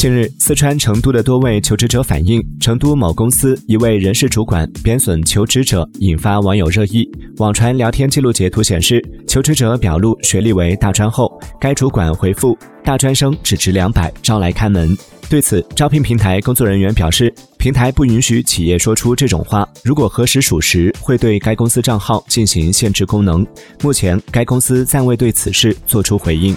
近日四川成都的多位求职者反映成都某公司一位人事主管贬损求职者引发网友热议。网传聊天记录截图显示求职者表露学历为大专后该主管回复大专生只值两百招来看门。对此招聘平台工作人员表示平台不允许企业说出这种话如果核实属实会对该公司账号进行限制功能。目前该公司暂未对此事作出回应。